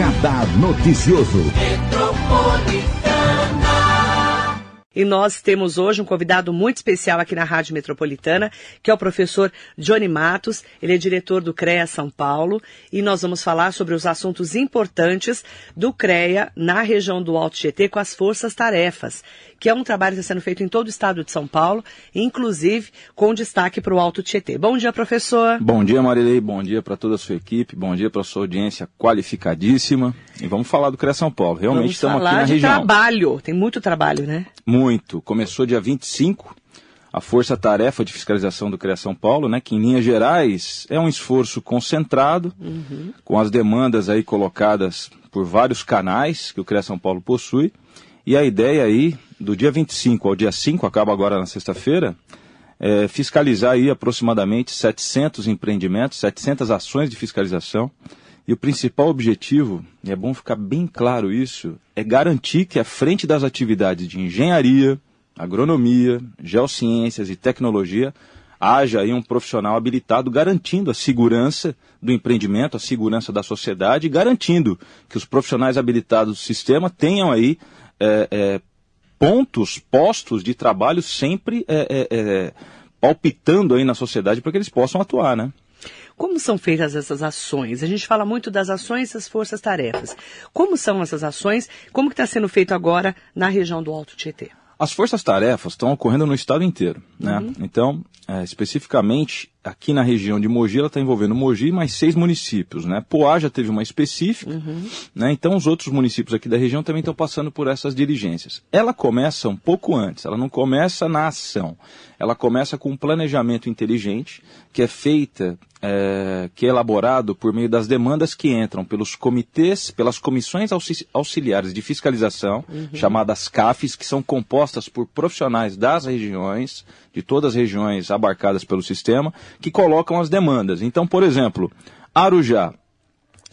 Radar Noticioso. E nós temos hoje um convidado muito especial aqui na Rádio Metropolitana, que é o professor Johnny Matos. Ele é diretor do CREA São Paulo e nós vamos falar sobre os assuntos importantes do CREA na região do Alto Tietê com as forças-tarefas, que é um trabalho que está sendo feito em todo o estado de São Paulo, inclusive com destaque para o Alto Tietê. Bom dia, professor. Bom dia, Marilei. Bom dia para toda a sua equipe. Bom dia para a sua audiência qualificadíssima. E vamos falar do CREA São Paulo. Realmente vamos estamos aqui na de região. trabalho. Tem muito trabalho, né? Muito. Começou dia 25, a força-tarefa de fiscalização do CREA São Paulo, né, que em linhas gerais é um esforço concentrado, com as demandas aí colocadas por vários canais que o CREA São Paulo possui. E a ideia aí, do dia 25 ao dia 5, acaba agora na sexta-feira, é fiscalizar aí aproximadamente 700 empreendimentos, 700 ações de fiscalização. E o principal objetivo, e é bom ficar bem claro isso, é garantir que à frente das atividades de engenharia, agronomia, geociências e tecnologia, haja aí um profissional habilitado garantindo a segurança do empreendimento, a segurança da sociedade, garantindo que os profissionais habilitados do sistema tenham aí é, é, pontos, postos de trabalho sempre é, é, é, palpitando aí na sociedade para que eles possam atuar, né? Como são feitas essas ações? A gente fala muito das ações das forças-tarefas. Como são essas ações? Como que está sendo feito agora na região do Alto Tietê? As forças-tarefas estão ocorrendo no estado inteiro, né? Então, é, especificamente aqui na região de Mogi, ela está envolvendo Mogi e mais seis municípios, né? Poá já teve uma específica, né? Então os outros municípios aqui da região também estão passando por essas diligências. Ela começa um pouco antes, ela não começa na ação, ela começa com um planejamento inteligente que é feita, é, que é elaborado por meio das demandas que entram pelos comitês, pelas comissões auxi- auxiliares de fiscalização, chamadas CAFs, que são compostas por profissionais das regiões, de todas as regiões abarcadas pelo sistema, que colocam as demandas. Então, por exemplo, Arujá,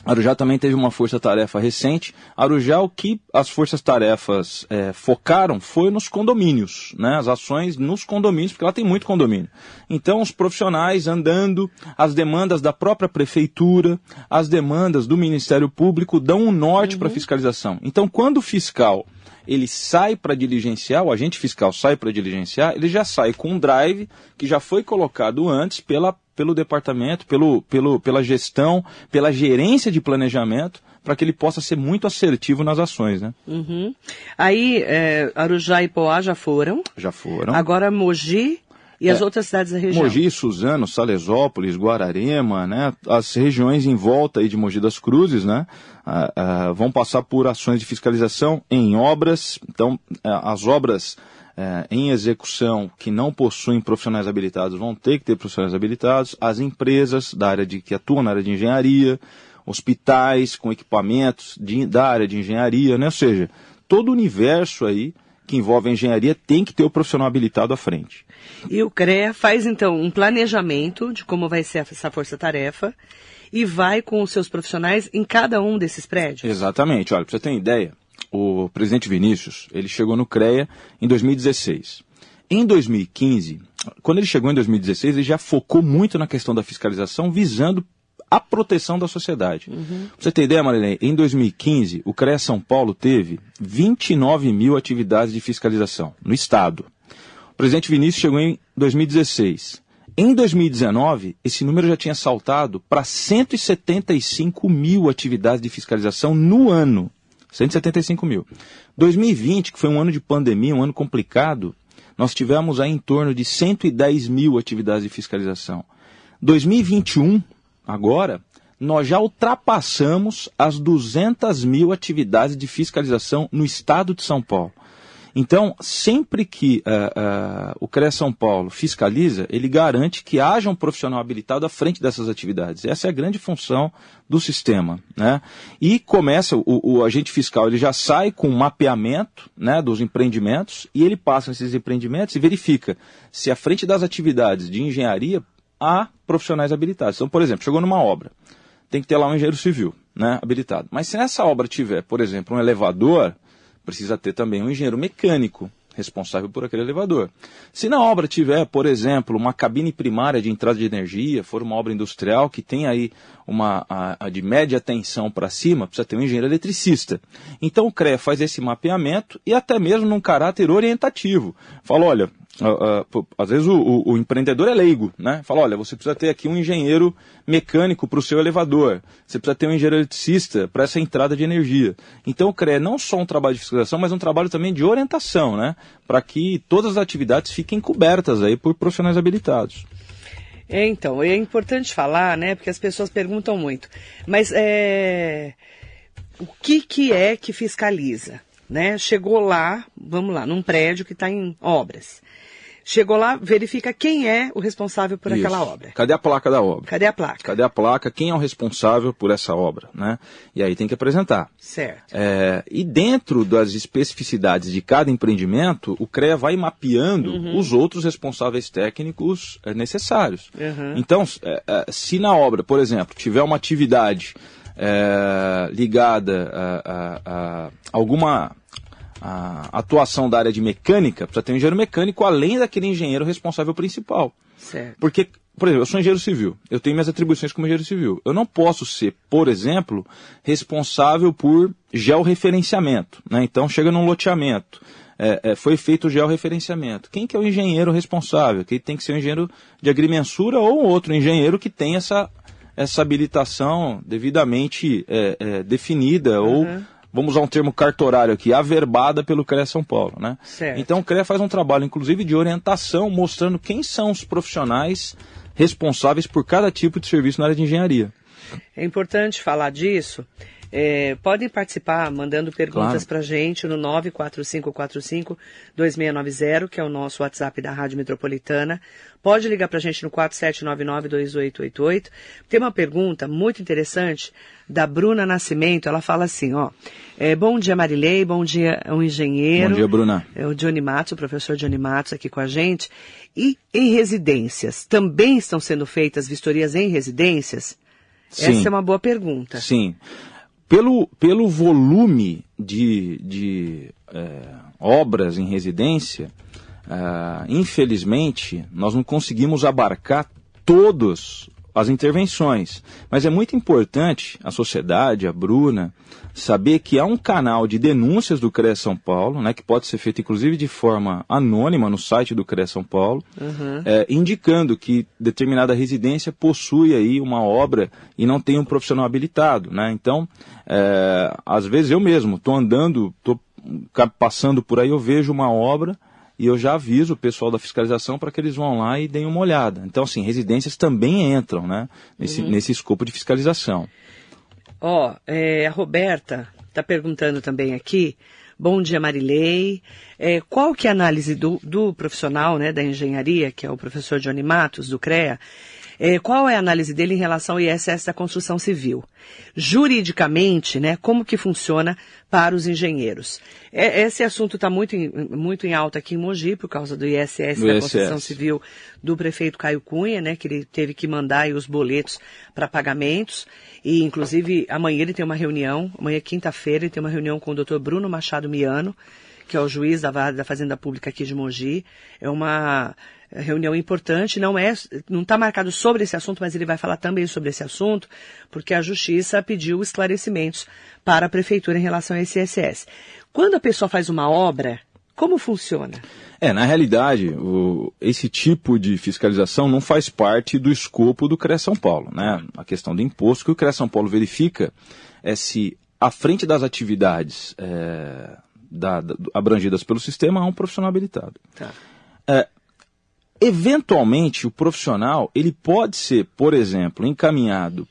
Arujá também teve uma força-tarefa recente. Arujá, o que as forças-tarefas eh, focaram foi nos condomínios, né? as ações nos condomínios, porque lá tem muito condomínio. Então, os profissionais andando, as demandas da própria prefeitura, as demandas do Ministério Público dão um norte para a fiscalização. Então, quando o fiscal ele sai para diligenciar, o agente fiscal sai para diligenciar, ele já sai com um drive que já foi colocado antes pela, pelo departamento, pelo, pelo, pela gestão, pela gerência de planejamento, para que ele possa ser muito assertivo nas ações, né? Uhum. Aí, é, Arujá e Poá já foram. Já foram. Agora Mogi e as outras cidades da região. É. Mogi, Suzano, Salesópolis, Guararema, né? As regiões em volta aí de Mogi das Cruzes, né? ah, ah, vão passar por ações de fiscalização em obras. Então, ah, as obras eh, em execução que não possuem profissionais habilitados vão ter que ter profissionais habilitados. As empresas da área de que atuam na área de engenharia, hospitais com equipamentos de- da área de engenharia, né? Ou seja, todo o universo aí que envolve a engenharia tem que ter o profissional habilitado à frente. E o CREA faz, então, um planejamento de como vai ser essa força-tarefa e vai com os seus profissionais em cada um desses prédios. Exatamente. Olha, para você ter uma ideia, o presidente Vinícius, ele chegou no CREA em 2016. Em 2015, quando ele chegou em 2016, ele já focou muito na questão da fiscalização, visando a proteção da sociedade. Pra você ter ideia, Marilene, em 2015, o CREA São Paulo teve 29 mil atividades de fiscalização no Estado. O presidente Vinícius chegou em 2016. Em 2019, esse número já tinha saltado para 175 mil atividades de fiscalização no ano. 175 mil. 2020, que foi um ano de pandemia, um ano complicado, nós tivemos aí em torno de 110 mil atividades de fiscalização. 2021, agora, nós já ultrapassamos as 200 mil atividades de fiscalização no estado de São Paulo. Então, sempre que ah, ah, o CREA São Paulo fiscaliza, ele garante que haja um profissional habilitado à frente dessas atividades. Essa é a grande função do sistema. Né? E começa, o, o agente fiscal ele já sai com um mapeamento né, dos empreendimentos e ele passa esses empreendimentos e verifica se à frente das atividades de engenharia há profissionais habilitados. Então, por exemplo, chegou numa obra, tem que ter lá um engenheiro civil né, habilitado. Mas se nessa obra tiver, por exemplo, um elevador, precisa ter também um engenheiro mecânico responsável por aquele elevador. Se na obra tiver, por exemplo, uma cabine primária de entrada de energia, for uma obra industrial que tem aí uma a, a de média tensão para cima, precisa ter um engenheiro eletricista. Então o CREA faz esse mapeamento e até mesmo num caráter orientativo. Fala, olha, às vezes o, o, empreendedor é leigo, né? Fala, olha, você precisa ter aqui um engenheiro mecânico para o seu elevador, você precisa ter um engenheiro eletricista para essa entrada de energia. Então o CREA é não só um trabalho de fiscalização, mas um trabalho também de orientação, né? Para que todas as atividades fiquem cobertas aí por profissionais habilitados. É, então, é importante falar, né? Porque as pessoas perguntam muito. Mas é, o que, que é que fiscaliza? Né? Chegou lá, vamos lá, num prédio que está em obras. Chegou lá, verifica quem é o responsável por Isso. aquela obra. Cadê a placa da obra? Cadê a placa? Cadê a placa? Quem é o responsável por essa obra, né? E aí tem que apresentar. Certo. É, e dentro das especificidades de cada empreendimento, o CREA vai mapeando uhum. os outros responsáveis técnicos é, necessários. Uhum. Então, é, é, se na obra, por exemplo, tiver uma atividade é, ligada a, a, a alguma a atuação da área de mecânica, precisa ter um engenheiro mecânico além daquele engenheiro responsável principal. Certo. Porque, por exemplo, eu sou engenheiro civil, eu tenho minhas atribuições como engenheiro civil. Eu não posso ser, por exemplo, responsável por georreferenciamento. Né? Então, chega num loteamento. É, é, foi feito o georreferenciamento. Quem que é o engenheiro responsável? Quem tem que ser o engenheiro de agrimensura ou outro engenheiro que tem essa, essa habilitação devidamente é, é definida uhum. ou vamos usar um termo cartorário aqui, averbada pelo CREA São Paulo, né? Certo. Então o CREA faz um trabalho, inclusive, de orientação, mostrando quem são os profissionais responsáveis por cada tipo de serviço na área de engenharia. É importante falar disso. É, podem participar mandando perguntas claro. para gente no 94545-2690, que é o nosso WhatsApp da Rádio Metropolitana. Pode ligar para a gente no 4799-2888. Tem uma pergunta muito interessante da Bruna Nascimento. Ela fala assim, ó. É, bom dia, Marilei. Bom dia, um engenheiro. Bom dia, Bruna. É o Johnny Matos, o professor Johnny Matos aqui com a gente. E em residências, também estão sendo feitas vistorias em residências? Sim. Essa é uma boa pergunta. Sim. Pelo, pelo volume de, de é, obras em residência, é, infelizmente, nós não conseguimos abarcar todos as intervenções. Mas é muito importante a sociedade, a Bruna, saber que há um canal de denúncias do CREA São Paulo, né, que pode ser feito inclusive de forma anônima no site do CREA São Paulo, uhum. é, indicando que determinada residência possui aí uma obra e não tem um profissional habilitado. Né? Então, é, às vezes eu mesmo estou andando, estou passando por aí, eu vejo uma obra e eu já aviso o pessoal da fiscalização para que eles vão lá e deem uma olhada. Então, assim, residências também entram né, nesse, uhum. nesse escopo de fiscalização. Ó, é, a Roberta está perguntando também aqui. Bom dia, Marilei. É, qual que é a análise do, do profissional né, da engenharia, que é o professor Johnny Matos, do CREA, é, qual é a análise dele em relação ao ISS da construção civil? Juridicamente, né, como que funciona para os engenheiros? É, esse assunto está muito, em, muito em alta aqui em Mogi, por causa do ISS do da ISS. construção civil do prefeito Caio Cunha, né, que ele teve que mandar os boletos para pagamentos. E, inclusive, amanhã ele tem uma reunião, amanhã, quinta-feira, ele tem uma reunião com o doutor Bruno Machado Miano, que é o juiz da, da Fazenda Pública aqui de Mogi. É uma reunião importante, não é, não está marcado sobre esse assunto, mas ele vai falar também sobre esse assunto, porque a Justiça pediu esclarecimentos para a Prefeitura em relação a esse ISS. Quando a pessoa faz uma obra, como funciona? É, na realidade, o, esse tipo de fiscalização não faz parte do escopo do CREA São Paulo, né? A questão do imposto que o CREA São Paulo verifica é se à frente das atividades é, da, da, abrangidas pelo sistema há um profissional habilitado. Tá. É, Eventualmente, o profissional ele pode ser, por exemplo, encaminhado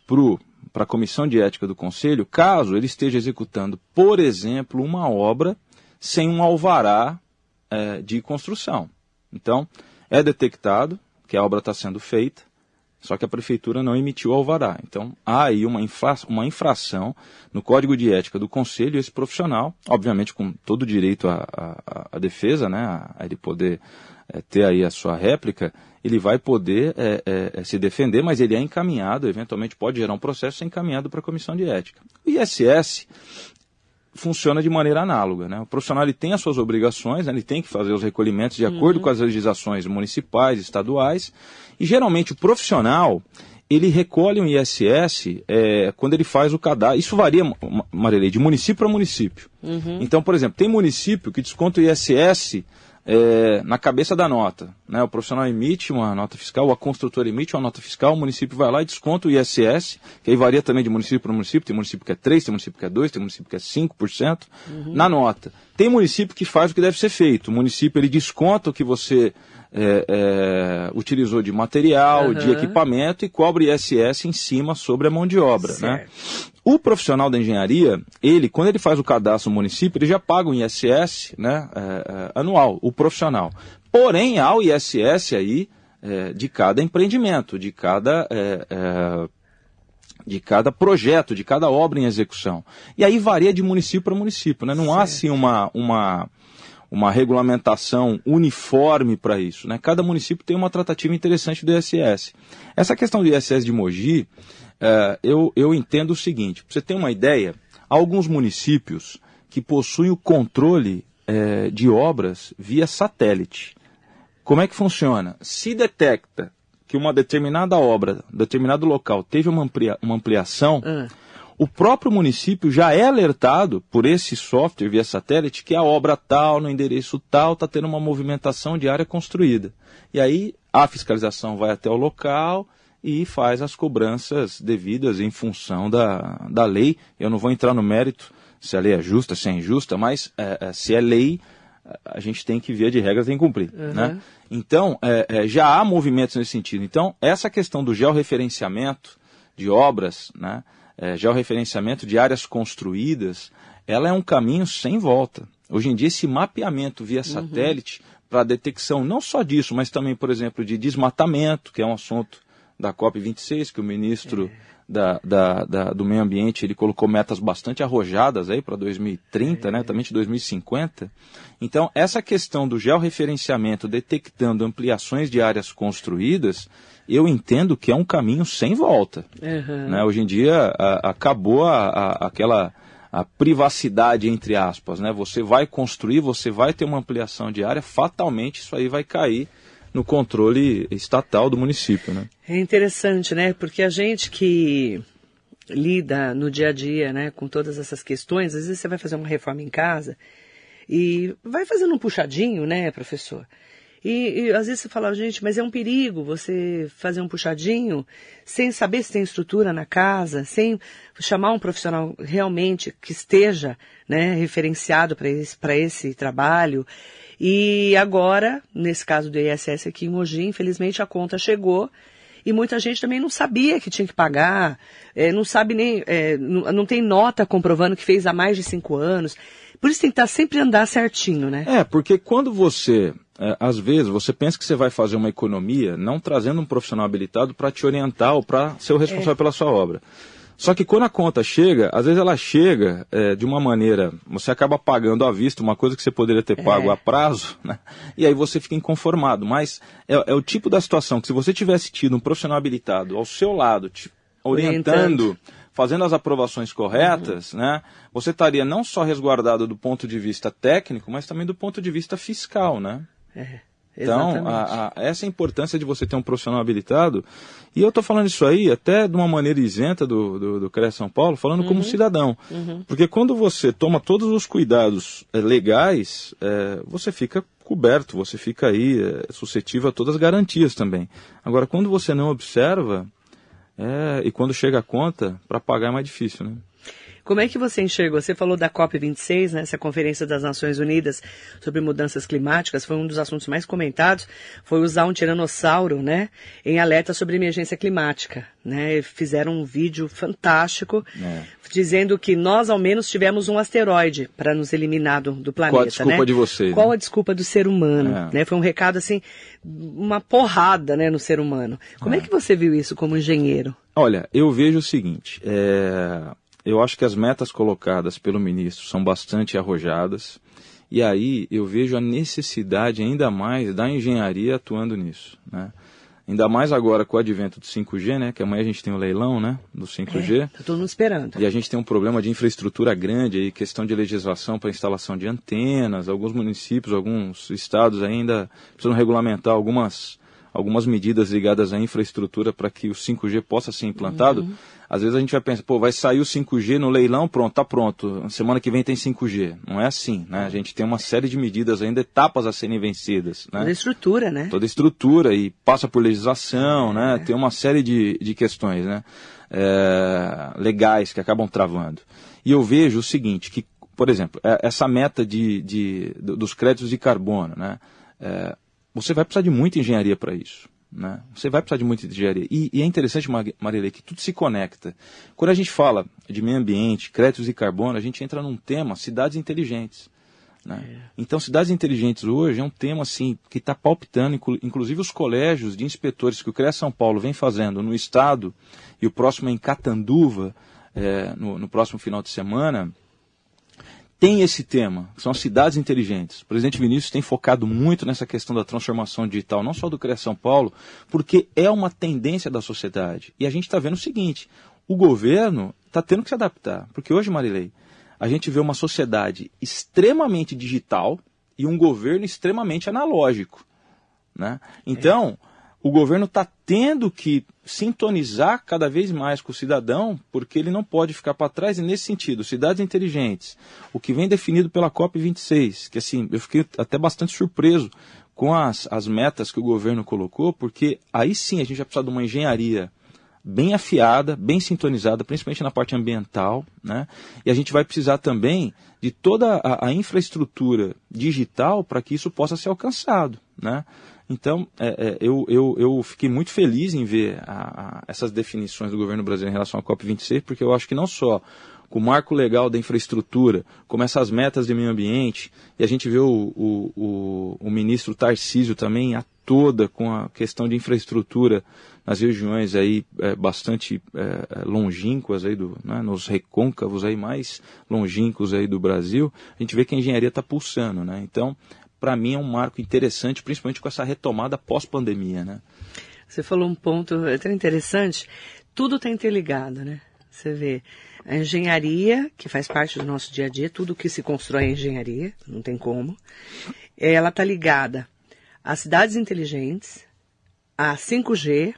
para a comissão de ética do conselho, caso ele esteja executando, por exemplo, uma obra sem um alvará é, de construção. Então, é detectado que a obra está sendo feita, só que a prefeitura não emitiu alvará. Então, há aí uma, infra uma infração no código de ética do conselho esse profissional, obviamente com todo o direito à, defesa, né, a, ele poder é, ter aí a sua réplica, ele vai poder é, é, é se defender, mas ele é encaminhado, eventualmente pode gerar um processo encaminhado para a comissão de ética. O ISS funciona de maneira análoga. Né? O profissional ele tem as suas obrigações, né? ele tem que fazer os recolhimentos de acordo uhum. com as legislações municipais, estaduais, e geralmente o profissional ele recolhe um ISS é, quando ele faz o cadastro. Isso varia, Marilei, de município para município. Uhum. Então, por exemplo, tem município que desconta o ISS é, na cabeça da nota. Né? O profissional emite uma nota fiscal, a construtora emite uma nota fiscal, o município vai lá e desconta o ISS, que aí varia também de município para município, tem município que é 3, tem município que é 2, tem município que é 5%, uhum. na nota. Tem município que faz o que deve ser feito. O município ele desconta o que você é, é, utilizou de material, uhum. de equipamento e cobra ISS em cima sobre a mão de obra. Né? O profissional da engenharia, ele, quando ele faz o cadastro no município, ele já paga um ISS né, é, é, anual, o profissional. Porém, há o ISS aí é, de cada empreendimento, de cada é, é, de cada projeto, de cada obra em execução. E aí varia de município para município, né? Não certo. há assim uma, uma, uma regulamentação uniforme para isso. Né? Cada município tem uma tratativa interessante do ISS. Essa questão do ISS de Mogi, uh, eu, eu entendo o seguinte: para você ter uma ideia, há alguns municípios que possuem o controle uh, de obras via satélite. Como é que funciona? Se detecta que uma determinada obra, determinado local, teve uma, amplia, uma ampliação. Uhum o próprio município já é alertado por esse software via satélite que a obra tal, no endereço tal, está tendo uma movimentação de área construída. E aí a fiscalização vai até o local e faz as cobranças devidas em função da, da lei. Eu não vou entrar no mérito se a lei é justa, se é injusta, mas é, é, se é lei, a gente tem que, via de regras, tem que cumprir. Uhum. Né? Então, é, é, já há movimentos nesse sentido. Então, essa questão do georreferenciamento de obras, né, é, georreferenciamento de áreas construídas, ela é um caminho sem volta. Hoje em dia, esse mapeamento via uhum. satélite uhum. para detecção não só disso, mas também, por exemplo, de desmatamento, que é um assunto da COP26, que o ministro é. da, da, da, do Meio Ambiente ele colocou metas bastante arrojadas aí para 2030, é. né, também de 2050. Então, essa questão do georreferenciamento detectando ampliações de áreas construídas, eu entendo que é um caminho sem volta. Uhum. Né? Hoje em dia a, acabou a, a, aquela a privacidade entre aspas, né? Você vai construir, você vai ter uma ampliação de área, fatalmente isso aí vai cair no controle estatal do município, né? É interessante, né? Porque a gente que lida no dia a dia, né, com todas essas questões, às vezes você vai fazer uma reforma em casa e vai fazendo um puxadinho, né, professor? E, e, às vezes você fala, gente, mas é um perigo você fazer um puxadinho sem saber se tem estrutura na casa, sem chamar um profissional realmente que esteja né, referenciado para esse, esse trabalho. E agora, nesse caso do ISS aqui em Mogi, infelizmente a conta chegou e muita gente também não sabia que tinha que pagar, é, não sabe nem, é, não, não, tem nota comprovando que fez há mais de cinco anos. Por isso tem que estar sempre andar certinho, né? É, porque quando você é, às vezes você pensa que você vai fazer uma economia não trazendo um profissional habilitado para te orientar ou para ser o responsável é. pela sua obra. Só que quando a conta chega, às vezes ela chega é, de uma maneira, você acaba pagando à vista uma coisa que você poderia ter pago é. a prazo, né? e aí você fica inconformado. Mas é, é, o tipo da situação que se você tivesse tido um profissional habilitado ao seu lado, te orientando, orientando. fazendo as aprovações corretas, uhum. né? Você estaria não só resguardado do ponto de vista técnico, mas também do ponto de vista fiscal, né? É, então, a, a, essa é importância de você ter um profissional habilitado. E eu estou falando isso aí até de uma maneira isenta do, do, do CREA São Paulo, falando uhum. como cidadão. Uhum. Porque quando você toma todos os cuidados é, legais, é, você fica coberto, você fica aí é, suscetível a todas as garantias também. Agora, quando você não observa, e quando chega a conta, para pagar é mais difícil, né? Como é que você enxergou? Você falou da COP26, né, essa Conferência das Nações Unidas sobre Mudanças Climáticas, foi um dos assuntos mais comentados, foi usar um tiranossauro, né, em alerta sobre emergência climática, né, fizeram um vídeo fantástico, é. dizendo que nós ao menos tivemos um asteroide para nos eliminar do, do, planeta, Qual a desculpa né? de você? Qual a desculpa do ser humano, é. né? Foi um recado assim, uma porrada, né, no ser humano. Como é, é que você viu isso como engenheiro? Olha, eu vejo o seguinte, é eu acho que as metas colocadas pelo ministro são bastante arrojadas. E aí eu vejo a necessidade ainda mais da engenharia atuando nisso. Né? Ainda mais agora com o advento do 5G, né? Que amanhã a gente tem o leilão, né? Do 5G. É, tá todo mundo esperando. E a gente tem um problema de infraestrutura grande aí, questão de legislação para instalação de antenas. Alguns municípios, alguns estados ainda precisam regulamentar algumas, algumas medidas ligadas à infraestrutura para que o 5G possa ser implantado. Uhum. Às vezes a gente vai pensar, pô, vai sair o 5G no leilão, pronto, tá pronto. Semana que vem tem 5G. Não é assim, né? A gente tem uma série de medidas ainda, etapas a serem vencidas. Né? Toda estrutura, né? Toda estrutura e passa por legislação, né? é. Tem uma série de, de questões, né? É, legais que acabam travando. E eu vejo o seguinte, que, por exemplo, é, essa meta de, de dos créditos de carbono, né? É, você vai precisar de muita engenharia para isso. Né? Você vai precisar de muita engenharia. E, e é interessante, Marilê, que tudo se conecta. Quando a gente fala de meio ambiente, créditos de carbono, a gente entra num tema cidades inteligentes. Né? É. Então, cidades inteligentes hoje é um tema assim que está palpitando, inclusive os colégios de inspetores que o CREA São Paulo vem fazendo no estado, e o próximo é em Catanduva, é, no, no próximo final de semana, tem esse tema, são as cidades inteligentes. O presidente Vinícius tem focado muito nessa questão da transformação digital, não só do CREA São Paulo, porque é uma tendência da sociedade. E a gente está vendo o seguinte: o governo está tendo que se adaptar. Porque hoje, Marilei, a gente vê uma sociedade extremamente digital e um governo extremamente analógico. Né? Então, é o governo está tendo que sintonizar cada vez mais com o cidadão, porque ele não pode ficar para trás. E nesse sentido, cidades inteligentes, o que vem definido pela COP26, que assim, eu fiquei até bastante surpreso com as, as metas que o governo colocou, porque aí sim a gente vai precisar de uma engenharia bem afiada, bem sintonizada, principalmente na parte ambiental, né? E a gente vai precisar também de toda a, a infraestrutura digital para que isso possa ser alcançado, né? Então, é, é, eu, eu, eu fiquei muito feliz em ver a, a, essas definições do governo brasileiro em relação à COP26, porque eu acho que não só com o marco legal da infraestrutura, como essas metas de meio ambiente, e a gente vê o, o, o, o ministro Tarcísio também a toda com a questão de infraestrutura nas regiões aí é, bastante é, longínquas aí do, né, nos recôncavos aí mais longínquos aí do Brasil, a gente vê que a engenharia está pulsando, né? Então para mim é um marco interessante, principalmente com essa retomada pós-pandemia, né? Você falou um ponto até interessante. Tudo está interligado, né? Você vê a engenharia, que faz parte do nosso dia a dia, tudo que se constrói é engenharia, não tem como. Ela está ligada às cidades inteligentes, a 5G,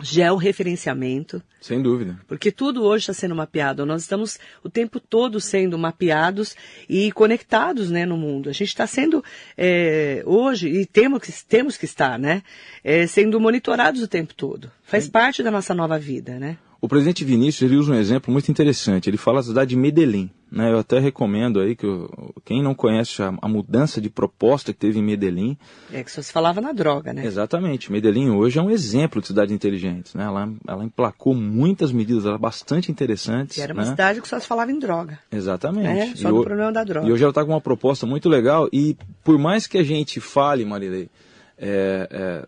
georreferenciamento. Sem dúvida. Porque tudo hoje está sendo mapeado. Nós estamos o tempo todo sendo mapeados e conectados né, no mundo. A gente está sendo é, hoje, e temos que, temos que estar, né? É, sendo monitorados o tempo todo. Faz Sim. parte da nossa nova vida, né? O presidente Vinícius ele usa um exemplo muito interessante. Ele fala da cidade de Medellín. Né? Eu até recomendo aí que eu, quem não conhece a, a, mudança de proposta que teve em Medellín. É que só se falava na droga, né? Exatamente. Medellín hoje é um exemplo de cidade inteligente. Né? Ela, ela emplacou muitas medidas ela, bastante interessantes. E era uma né? cidade que só se falava em droga. Exatamente. É, só o problema da droga. E hoje ela está com uma proposta muito legal. E por mais que a gente fale, Marilei, é, é,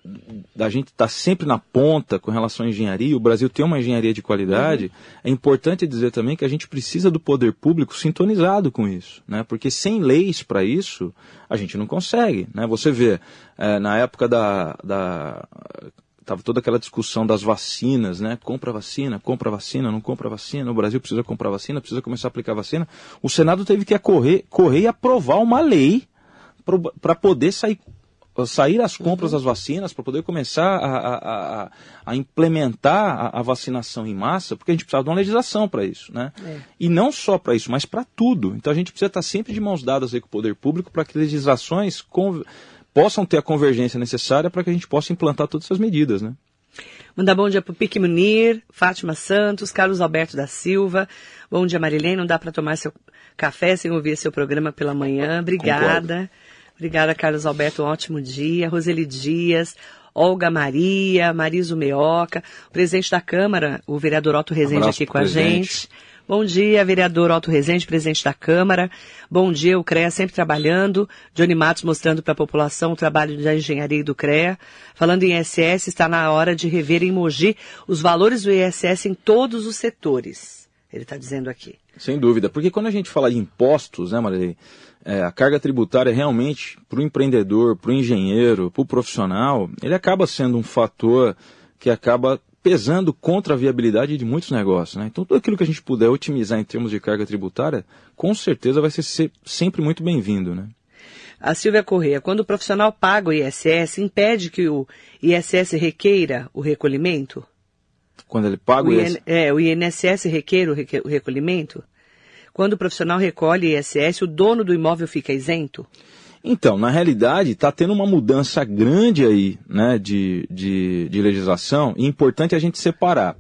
da gente estar tá sempre na ponta com relação à engenharia, o Brasil tem uma engenharia de qualidade, uhum. é importante dizer também que a gente precisa do poder público sintonizado com isso, né? porque sem leis para isso, a gente não consegue. Né? Você vê, é, na época da, da estava toda aquela discussão das vacinas, né? Compra vacina, compra vacina, não compra vacina. O Brasil precisa comprar vacina, precisa começar a aplicar vacina. O Senado teve que correr, correr e aprovar uma lei para poder sair sair as compras uhum. das vacinas para poder começar a, a, a, a implementar a, vacinação em massa, porque a gente precisava de uma legislação para isso, né? É. E não só para isso, mas para tudo. Então a gente precisa estar sempre de mãos dadas aí com o poder público para que legislações possam ter a convergência necessária para que a gente possa implantar todas essas medidas, né? Mandar bom dia para o Pique Munir, Fátima Santos, Carlos Alberto da Silva. Bom dia, Marilene. Não dá para tomar seu café sem ouvir seu programa pela manhã. Obrigada. Concordo. Obrigada, Carlos Alberto. Um ótimo dia. Roseli Dias, Olga Maria, Mariso Meoca, presidente da Câmara, o vereador Otto Rezende aqui com a gente. Bom dia, vereador Otto Rezende, presidente da Câmara. Bom dia, o CREA sempre trabalhando. Johnny Matos mostrando para a população o trabalho da engenharia do CREA. Falando em ISS, está na hora de rever em Mogi os valores do ISS em todos os setores. ele está dizendo aqui. Sem dúvida, porque quando a gente fala de impostos, né, Marilei, é, a carga tributária realmente, para o empreendedor, para o engenheiro, para o profissional, ele acaba sendo um fator que acaba pesando contra a viabilidade de muitos negócios. Né? Então, tudo aquilo que a gente puder otimizar em termos de carga tributária, com certeza vai ser sempre muito bem-vindo. Né? A Silvia Correia, quando o profissional paga o ISS, impede que o ISS requeira o recolhimento? Quando ele paga o, o ISS? É, o INSS requer o, requer o recolhimento? Quando o profissional recolhe ISS, o dono do imóvel fica isento? Então, na realidade, está tendo uma mudança grande aí né, de, de, de legislação e é importante a gente separar.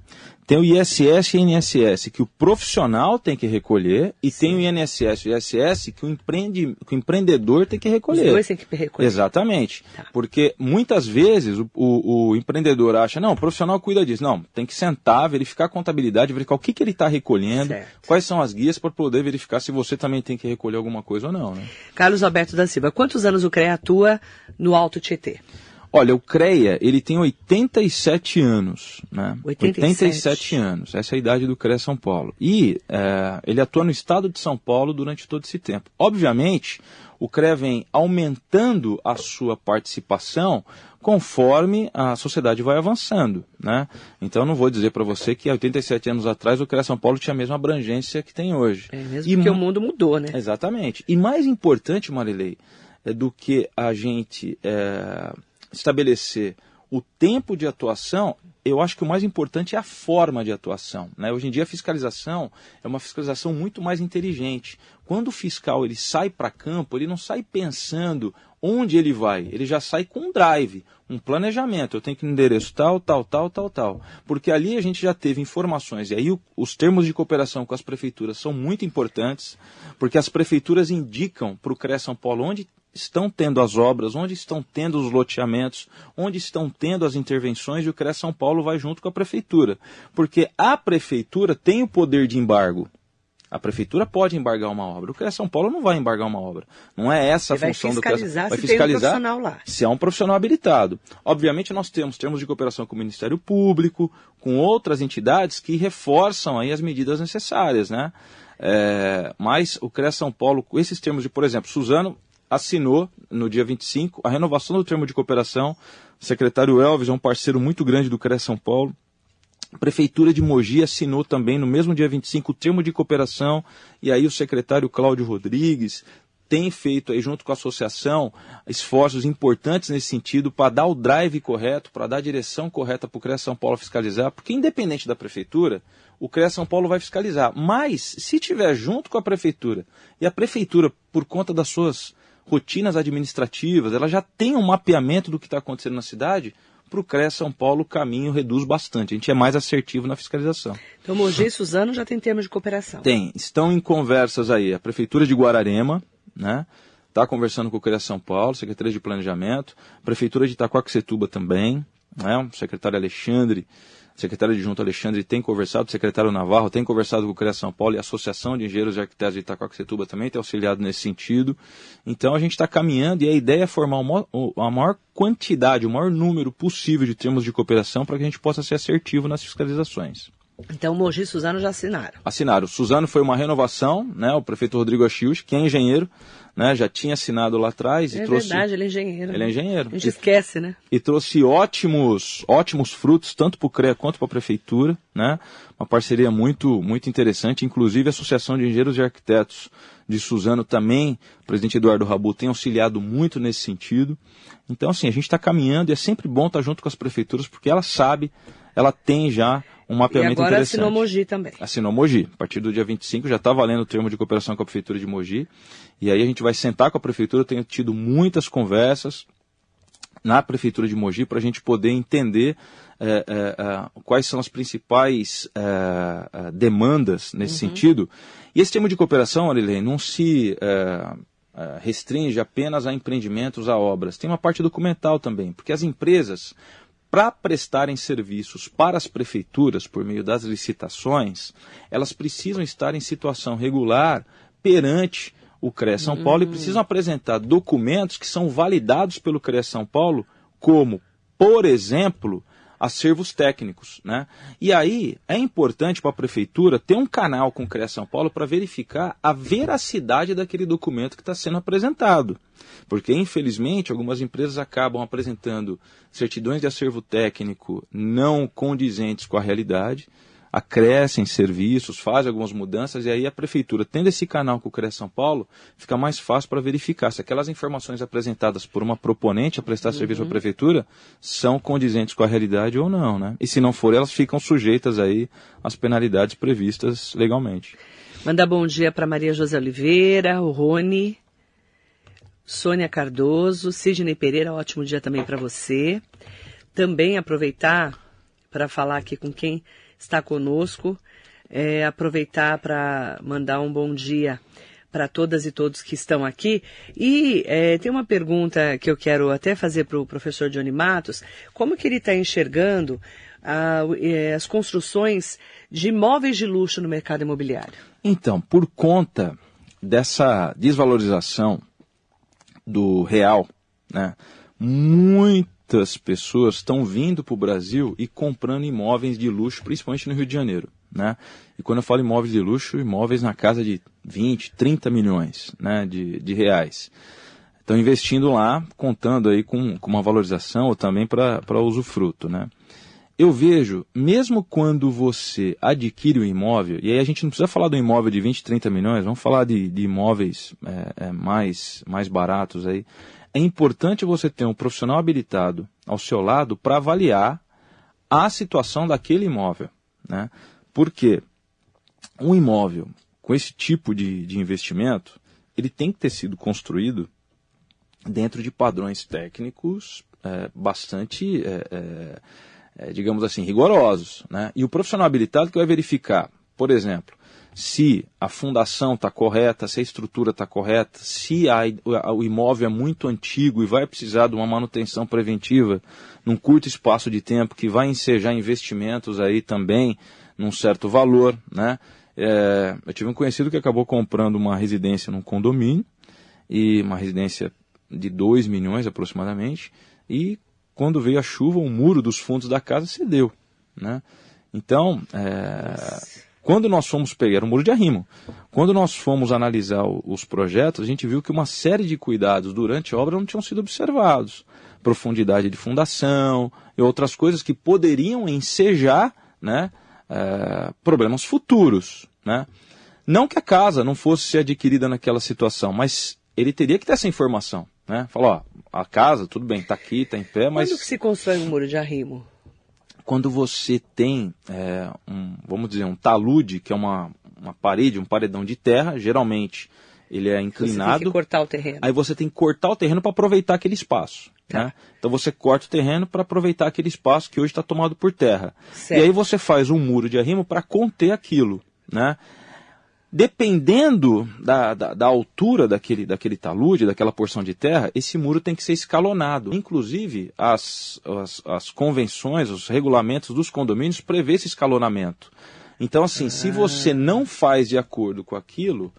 Tem o ISS e o INSS que o profissional tem que recolher e Sim. tem o INSS e o ISS que o, empreende, que o empreendedor tem que recolher. Os dois tem que recolher. Exatamente. Tá. Porque muitas vezes o, o, o, empreendedor acha, não, o profissional cuida disso. Não, tem que sentar, verificar a contabilidade, verificar o que, que ele está recolhendo, certo. quais são as guias para poder verificar se você também tem que recolher alguma coisa ou não. Né? Carlos Alberto da Silva, quantos anos o CREA atua no Alto Tietê? Olha, o CREA, ele tem 87 anos, né? 87. 87 anos, essa é a idade do CREA São Paulo. E é, ele atua no estado de São Paulo durante todo esse tempo. Obviamente, o CREA vem aumentando a sua participação conforme a sociedade vai avançando, né? Então não vou dizer para você que há 87 anos atrás o CREA São Paulo tinha a mesma abrangência que tem hoje. É mesmo e porque o mundo mudou, né? Exatamente. E mais importante, Marilei, é do que a gente... É, estabelecer o tempo de atuação, eu acho que o mais importante é a forma de atuação. Né? Hoje em dia a fiscalização é uma fiscalização muito mais inteligente. Quando o fiscal ele sai para campo, ele não sai pensando onde ele vai, ele já sai com um drive, um planejamento. Eu tenho que endereço tal, tal, tal, tal, tal. Porque ali a gente já teve informações. E aí o, os termos de cooperação com as prefeituras são muito importantes, porque as prefeituras indicam para o CREA São Paulo onde estão tendo as obras, onde estão tendo os loteamentos, onde estão tendo as intervenções, e o CREA São Paulo vai junto com a prefeitura. Porque a prefeitura tem o poder de embargo. A prefeitura pode embargar uma obra. O CREA São Paulo não vai embargar uma obra. Não é essa a função do CREA. Vai fiscalizar um lá. se há um profissional habilitado. Obviamente nós temos termos de cooperação com o Ministério Público, com outras entidades que reforçam aí as medidas necessárias, né? É, mas o CREA São Paulo, com esses termos de, por exemplo, Suzano assinou no dia 25 a renovação do termo de cooperação. O secretário Elvis é um parceiro muito grande do CREA São Paulo. A Prefeitura de Mogi assinou também no mesmo dia 25 o termo de cooperação e aí o secretário Cláudio Rodrigues tem feito aí junto com a associação esforços importantes nesse sentido para dar o drive correto, para dar a direção correta para o CREA São Paulo fiscalizar, porque independente da prefeitura, o CREA São Paulo vai fiscalizar. Mas se tiver junto com a prefeitura e a prefeitura, por conta das suas rotinas administrativas, ela já tem um mapeamento do que está acontecendo na cidade, para o CREA São Paulo o caminho reduz bastante. A gente é mais assertivo na fiscalização. Então, Mogi e Suzano já tem termos de cooperação. Tem. Estão em conversas aí a Prefeitura de Guararema, né? Está conversando com o CREA São Paulo, Secretaria de Planejamento, Prefeitura de Itacoaxetuba também, né? o secretário Alexandre o secretário adjunto Alexandre tem conversado, o secretário Navarro tem conversado com o CREA São Paulo e a Associação de Engenheiros e Arquitetos de Itacoaxetuba também tem auxiliado nesse sentido. Então a gente está caminhando e a ideia é formar a maior quantidade, o maior número possível de termos de cooperação para que a gente possa ser assertivo nas fiscalizações. Então, Mogi e Suzano já assinaram. Assinaram. Suzano foi uma renovação, né? O prefeito Rodrigo Achius, que é engenheiro, né? Já tinha assinado lá atrás é e trouxe. verdade, ele é engenheiro. Ele é engenheiro. A gente e, esquece, né? E trouxe ótimos, ótimos frutos tanto para o CREA quanto para a prefeitura, né? Uma parceria muito, muito interessante. Inclusive a Associação de Engenheiros e Arquitetos de Suzano também, o presidente Eduardo Rabu tem auxiliado muito nesse sentido. Então, assim, a gente está caminhando e é sempre bom estar tá junto com as prefeituras porque ela sabe, ela tem já um mapeamento e agora interessante. assinou Mogi também. Assinou Mogi. A partir do dia 25 já está valendo o termo de cooperação com a Prefeitura de Mogi. E aí a gente vai sentar com a Prefeitura, tenho tido muitas conversas na Prefeitura de Mogi para a gente poder entender é, é, quais são as principais é, demandas nesse uhum. sentido. E esse termo de cooperação, Arilene, não se restringe apenas a empreendimentos, a obras. Tem uma parte documental também, porque as empresas para prestarem serviços para as prefeituras por meio das licitações, elas precisam estar em situação regular perante o CREA São uhum. Paulo e precisam apresentar documentos que são validados pelo CREA São Paulo, como, por exemplo, acervos técnicos. Né? E aí é importante para a prefeitura ter um canal com o CREA São Paulo para verificar a veracidade daquele documento que está sendo apresentado. Porque, infelizmente, algumas empresas acabam apresentando certidões de acervo técnico não condizentes com a realidade acrescem serviços, fazem algumas mudanças, e aí a prefeitura, tendo esse canal com o CREA São Paulo, fica mais fácil para verificar se aquelas informações apresentadas por uma proponente a prestar uhum. serviço à prefeitura são condizentes com a realidade ou não, né? E se não for, elas ficam sujeitas aí às penalidades previstas legalmente. Manda bom dia para Maria José Oliveira, o Rony, Sônia Cardoso, Sidney Pereira, ótimo dia também para você. Também aproveitar para falar aqui com quem está conosco. É, aproveitar para mandar um bom dia para todas e todos que estão aqui. E é, tem uma pergunta que eu quero até fazer para o professor Johnny Matos: como que ele está enxergando ah, é, as construções de imóveis de luxo no mercado imobiliário? Então, por conta dessa desvalorização do real, né, muito muitas pessoas estão vindo para o Brasil e comprando imóveis de luxo, principalmente no Rio de Janeiro. Né? E quando eu falo imóveis de luxo, imóveis na casa de 20, 30 milhões né, de, de reais. Estão investindo lá, contando aí com, com uma valorização ou também para usufruto. Né? Eu vejo, mesmo quando você adquire o um imóvel, e aí a gente não precisa falar do imóvel de 20, 30 milhões, vamos falar de, de imóveis é, é, mais, mais baratos aí é importante você ter um profissional habilitado ao seu lado para avaliar a situação daquele imóvel. Né? Porque um imóvel com esse tipo de, de investimento, ele tem que ter sido construído dentro de padrões técnicos é, bastante, é, digamos assim, rigorosos. Né? E o profissional habilitado que vai verificar, por exemplo, se a fundação está correta, se a estrutura está correta, se a, o imóvel é muito antigo e vai precisar de uma manutenção preventiva num curto espaço de tempo, que vai ensejar investimentos aí também num certo valor. Né? É, eu tive um conhecido que acabou comprando uma residência num condomínio, e uma residência de 2 milhões aproximadamente, e quando veio a chuva, o muro dos fundos da casa cedeu. Né? Então, é, quando nós fomos pegar, um muro de arrimo, quando nós fomos analisar os projetos, a gente viu que uma série de cuidados durante a obra não tinham sido observados. Profundidade de fundação e outras coisas que poderiam ensejar né, é, problemas futuros. Né? Não que a casa não fosse adquirida naquela situação, mas ele teria que ter essa informação. Né? Falar, ó, a casa, tudo bem, está aqui, está em pé, mas... Quando que se constrói um muro de arrimo? quando você tem, é, um, vamos dizer, um talude, que é uma, uma parede, um paredão de terra, geralmente ele é inclinado. Você tem que cortar o terreno. Aí você tem que cortar o terreno para aproveitar aquele espaço. Tá. Né? Então você corta o terreno para aproveitar aquele espaço que hoje está tomado por terra. Certo. E aí você faz um muro de arrimo para conter aquilo. Né? Dependendo da, da, da, altura daquele, daquele talude, daquela porção de terra, esse muro tem que ser escalonado. Inclusive, as, as, as convenções, os regulamentos dos condomínios prevê esse escalonamento. Então, assim, ah. se você não faz de acordo com aquilo,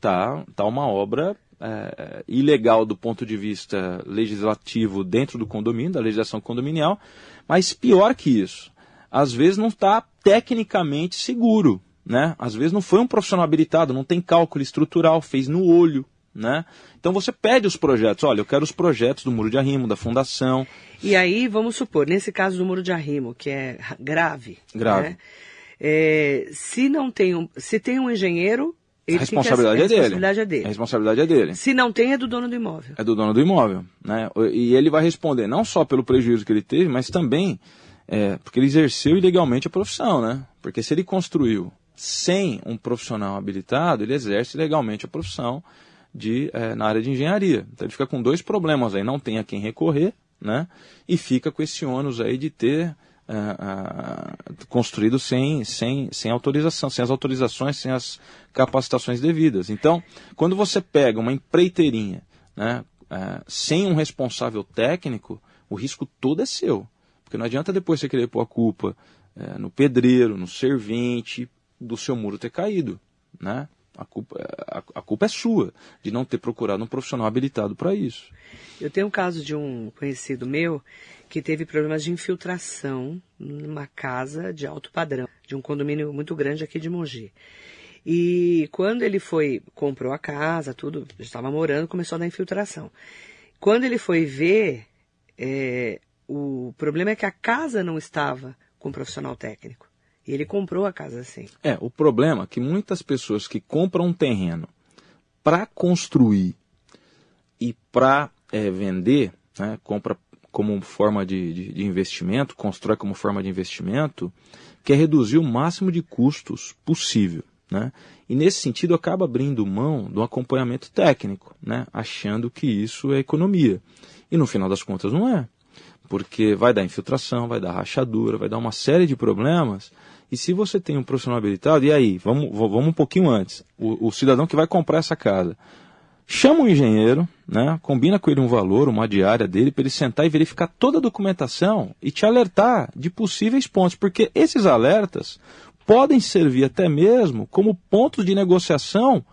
tá, tá uma obra é, ilegal do ponto de vista legislativo dentro do condomínio, da legislação condominial, mas pior que isso, às vezes não está tecnicamente seguro né? Às vezes não foi um profissional habilitado, não tem cálculo estrutural, fez no olho, né? Então você pede os projetos, olha, eu quero os projetos do muro de arrimo, da fundação. E aí, vamos supor, nesse caso do muro de arrimo, que é grave, grave. Né? É, se não tem um, se tem um engenheiro, a responsabilidade, a é, responsabilidade dele. é dele. A responsabilidade é dele. Se não tem, é do dono do imóvel. É do dono do imóvel, né? E ele vai responder não só pelo prejuízo que ele teve, mas também é, porque ele exerceu ilegalmente a profissão, né? Porque se ele construiu sem um profissional habilitado, ele exerce legalmente a profissão de, é, na área de engenharia. Então ele fica com dois problemas aí, não tem a quem recorrer, né? E fica com esse ônus aí de ter é, construído sem, sem, sem autorização, sem as autorizações, sem as capacitações devidas. Então, quando você pega uma empreiteirinha, né, é, sem um responsável técnico, o risco todo é seu. Porque não adianta depois você querer pôr a culpa no pedreiro, no servente, do seu muro ter caído, né? A culpa, a, a culpa é sua de não ter procurado um profissional habilitado para isso. Eu tenho um caso de um conhecido meu que teve problemas de infiltração numa casa de alto padrão, de um condomínio muito grande aqui de Mogi. E quando ele foi, comprou a casa, tudo, estava morando, começou a dar infiltração. Quando ele foi ver, é, o problema é que a casa não estava com um profissional técnico. E ele comprou a casa assim. É, o problema é que muitas pessoas que compram um terreno para construir e para é, vender, né, compra como forma de, de, de, investimento, constrói como forma de investimento, quer reduzir o máximo de custos possível. Né? E nesse sentido acaba abrindo mão do acompanhamento técnico, né? achando que isso é economia. E no final das contas não é. Porque vai dar infiltração, vai dar rachadura, vai dar uma série de problemas. E se você tem um profissional habilitado, e aí, vamos, vamos um pouquinho antes. O, o cidadão que vai comprar essa casa, chama um engenheiro, né, combina com ele um valor, uma diária dele, para ele sentar e verificar toda a documentação e te alertar de possíveis pontos, porque esses alertas podem servir até mesmo como pontos de negociação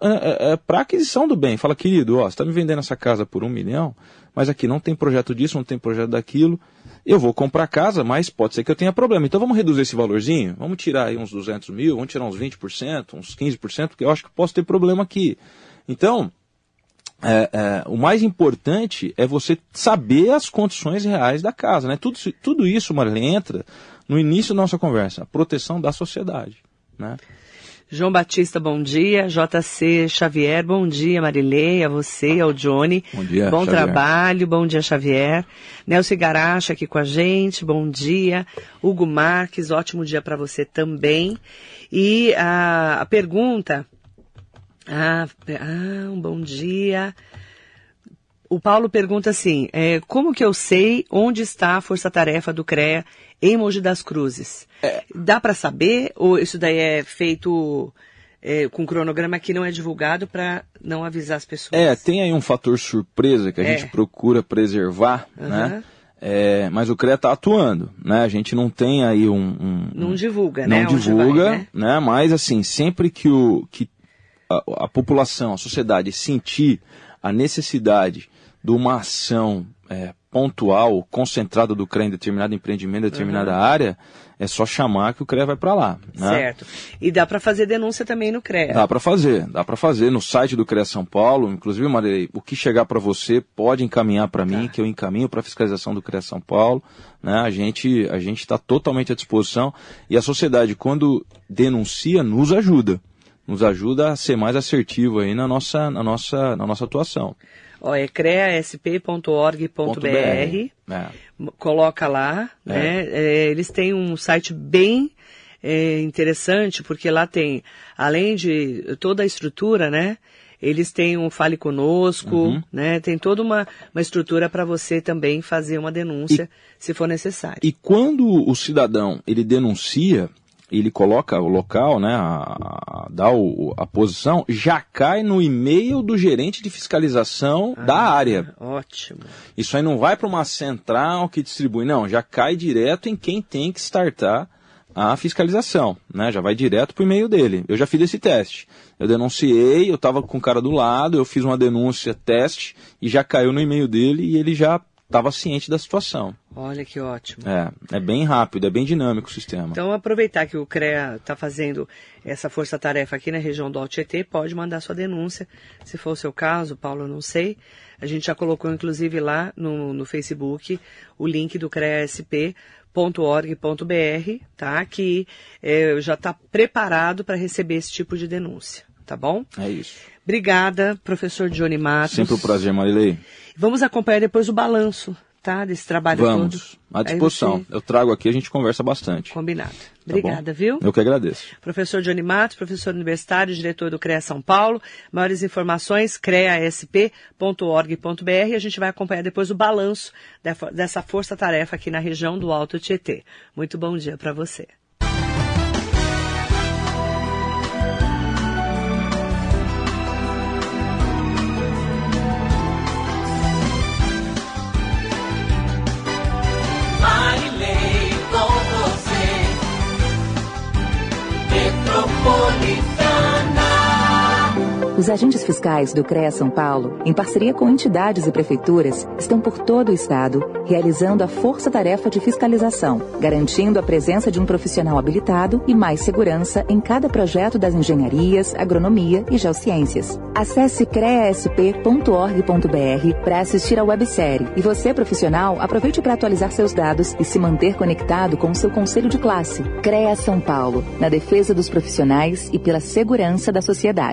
é, é, é para aquisição do bem. Fala, querido, ó, você está me vendendo essa casa por um milhão, mas aqui não tem projeto disso, não tem projeto daquilo. Eu vou comprar casa, mas pode ser que eu tenha problema. Então vamos reduzir esse valorzinho? Vamos tirar aí uns 200 mil, vamos tirar uns 20%, uns 15%, porque eu acho que posso ter problema aqui. Então, é, é, o mais importante é você saber as condições reais da casa. Né? Tudo, tudo isso, Marilene, entra no início da nossa conversa, a proteção da sociedade. Né? João Batista, bom dia. JC Xavier, bom dia. Marilei, a você, ao Johnny. Bom dia, Bom Xavier. trabalho, bom dia, Xavier. Nelson Garacha aqui com a gente, bom dia. Hugo Marques, ótimo dia para você também. E a, a pergunta... Ah, ah, um bom dia. O Paulo pergunta assim, é, como que eu sei onde está a força-tarefa do CREA em Mogi das Cruzes. É. Dá para saber ou isso daí é feito é, com cronograma que não é divulgado para não avisar as pessoas? É, tem aí um fator surpresa que a é. gente procura preservar, uhum. né? É, mas o CREA está atuando, né? A gente não tem aí um... um não divulga, né? Não divulga, vai, né? né? Mas assim, sempre que, o, que a, a população, a sociedade sentir a necessidade de uma ação é, pontual, concentrada do CREA em determinado empreendimento, determinada uhum. área, é só chamar que o CREA vai para lá. Né? Certo. E dá para fazer denúncia também no CREA? Dá para fazer, dá para fazer no site do CREA São Paulo. Inclusive, Maria, o que chegar para você pode encaminhar para mim, tá. que eu encaminho para a fiscalização do CREA São Paulo. Né? A gente a gente está totalmente à disposição e a sociedade quando denuncia nos ajuda, nos ajuda a ser mais assertivo aí na nossa na nossa na nossa atuação. Ó, é creasp.org.br. É. Coloca lá, é. né? É, eles têm um site bem é, interessante, porque lá tem, além de toda a estrutura, né? Eles têm um Fale Conosco, uhum. né? Tem toda uma, uma estrutura para você também fazer uma denúncia, e, se for necessário. E quando o cidadão, ele denuncia, ele coloca o local, né, a, a, dá o, a posição, já cai no e-mail do gerente de fiscalização ah, da área. Ótimo. Isso aí não vai para uma central que distribui, não, já cai direto em quem tem que startar a fiscalização, né? Já vai direto para o e-mail dele. Eu já fiz esse teste. Eu denunciei, eu estava com o cara do lado, eu fiz uma denúncia, teste, e já caiu no e-mail dele e ele já estava ciente da situação. Olha que ótimo. É, é bem rápido, é bem dinâmico o sistema. Então, aproveitar que o CREA está fazendo essa força-tarefa aqui na região do Alto Tietê, pode mandar sua denúncia, se for o seu caso, Paulo, eu não sei. A gente já colocou, inclusive, lá no, no Facebook o link do CREASP.org.br, tá? Que é, já está preparado para receber esse tipo de denúncia, tá bom? É isso. Obrigada, professor Johnny Matos. Sempre um prazer, Marilei. Vamos acompanhar depois o balanço, tá? Desse trabalho Vamos, todo. À disposição. Você... Eu trago aqui, a gente conversa bastante. Combinado. Tá Obrigada, tá viu? Eu que agradeço. Professor Johnny Matos, professor universitário, diretor do CREA São Paulo. Maiores informações, creasp.org.br. A gente vai acompanhar depois o balanço dessa força-tarefa aqui na região do Alto Tietê. Muito bom dia para você. Metropolitana Os agentes fiscais do CREA São Paulo, em parceria com entidades e prefeituras, estão por todo o estado realizando a força-tarefa de fiscalização, garantindo a presença de um profissional habilitado e mais segurança em cada projeto das engenharias, agronomia e geociências. Acesse creasp.org.br para assistir à websérie e você, profissional, aproveite para atualizar seus dados e se manter conectado com o seu conselho de classe. CREA São Paulo, na defesa dos profissionais e pela segurança da sociedade.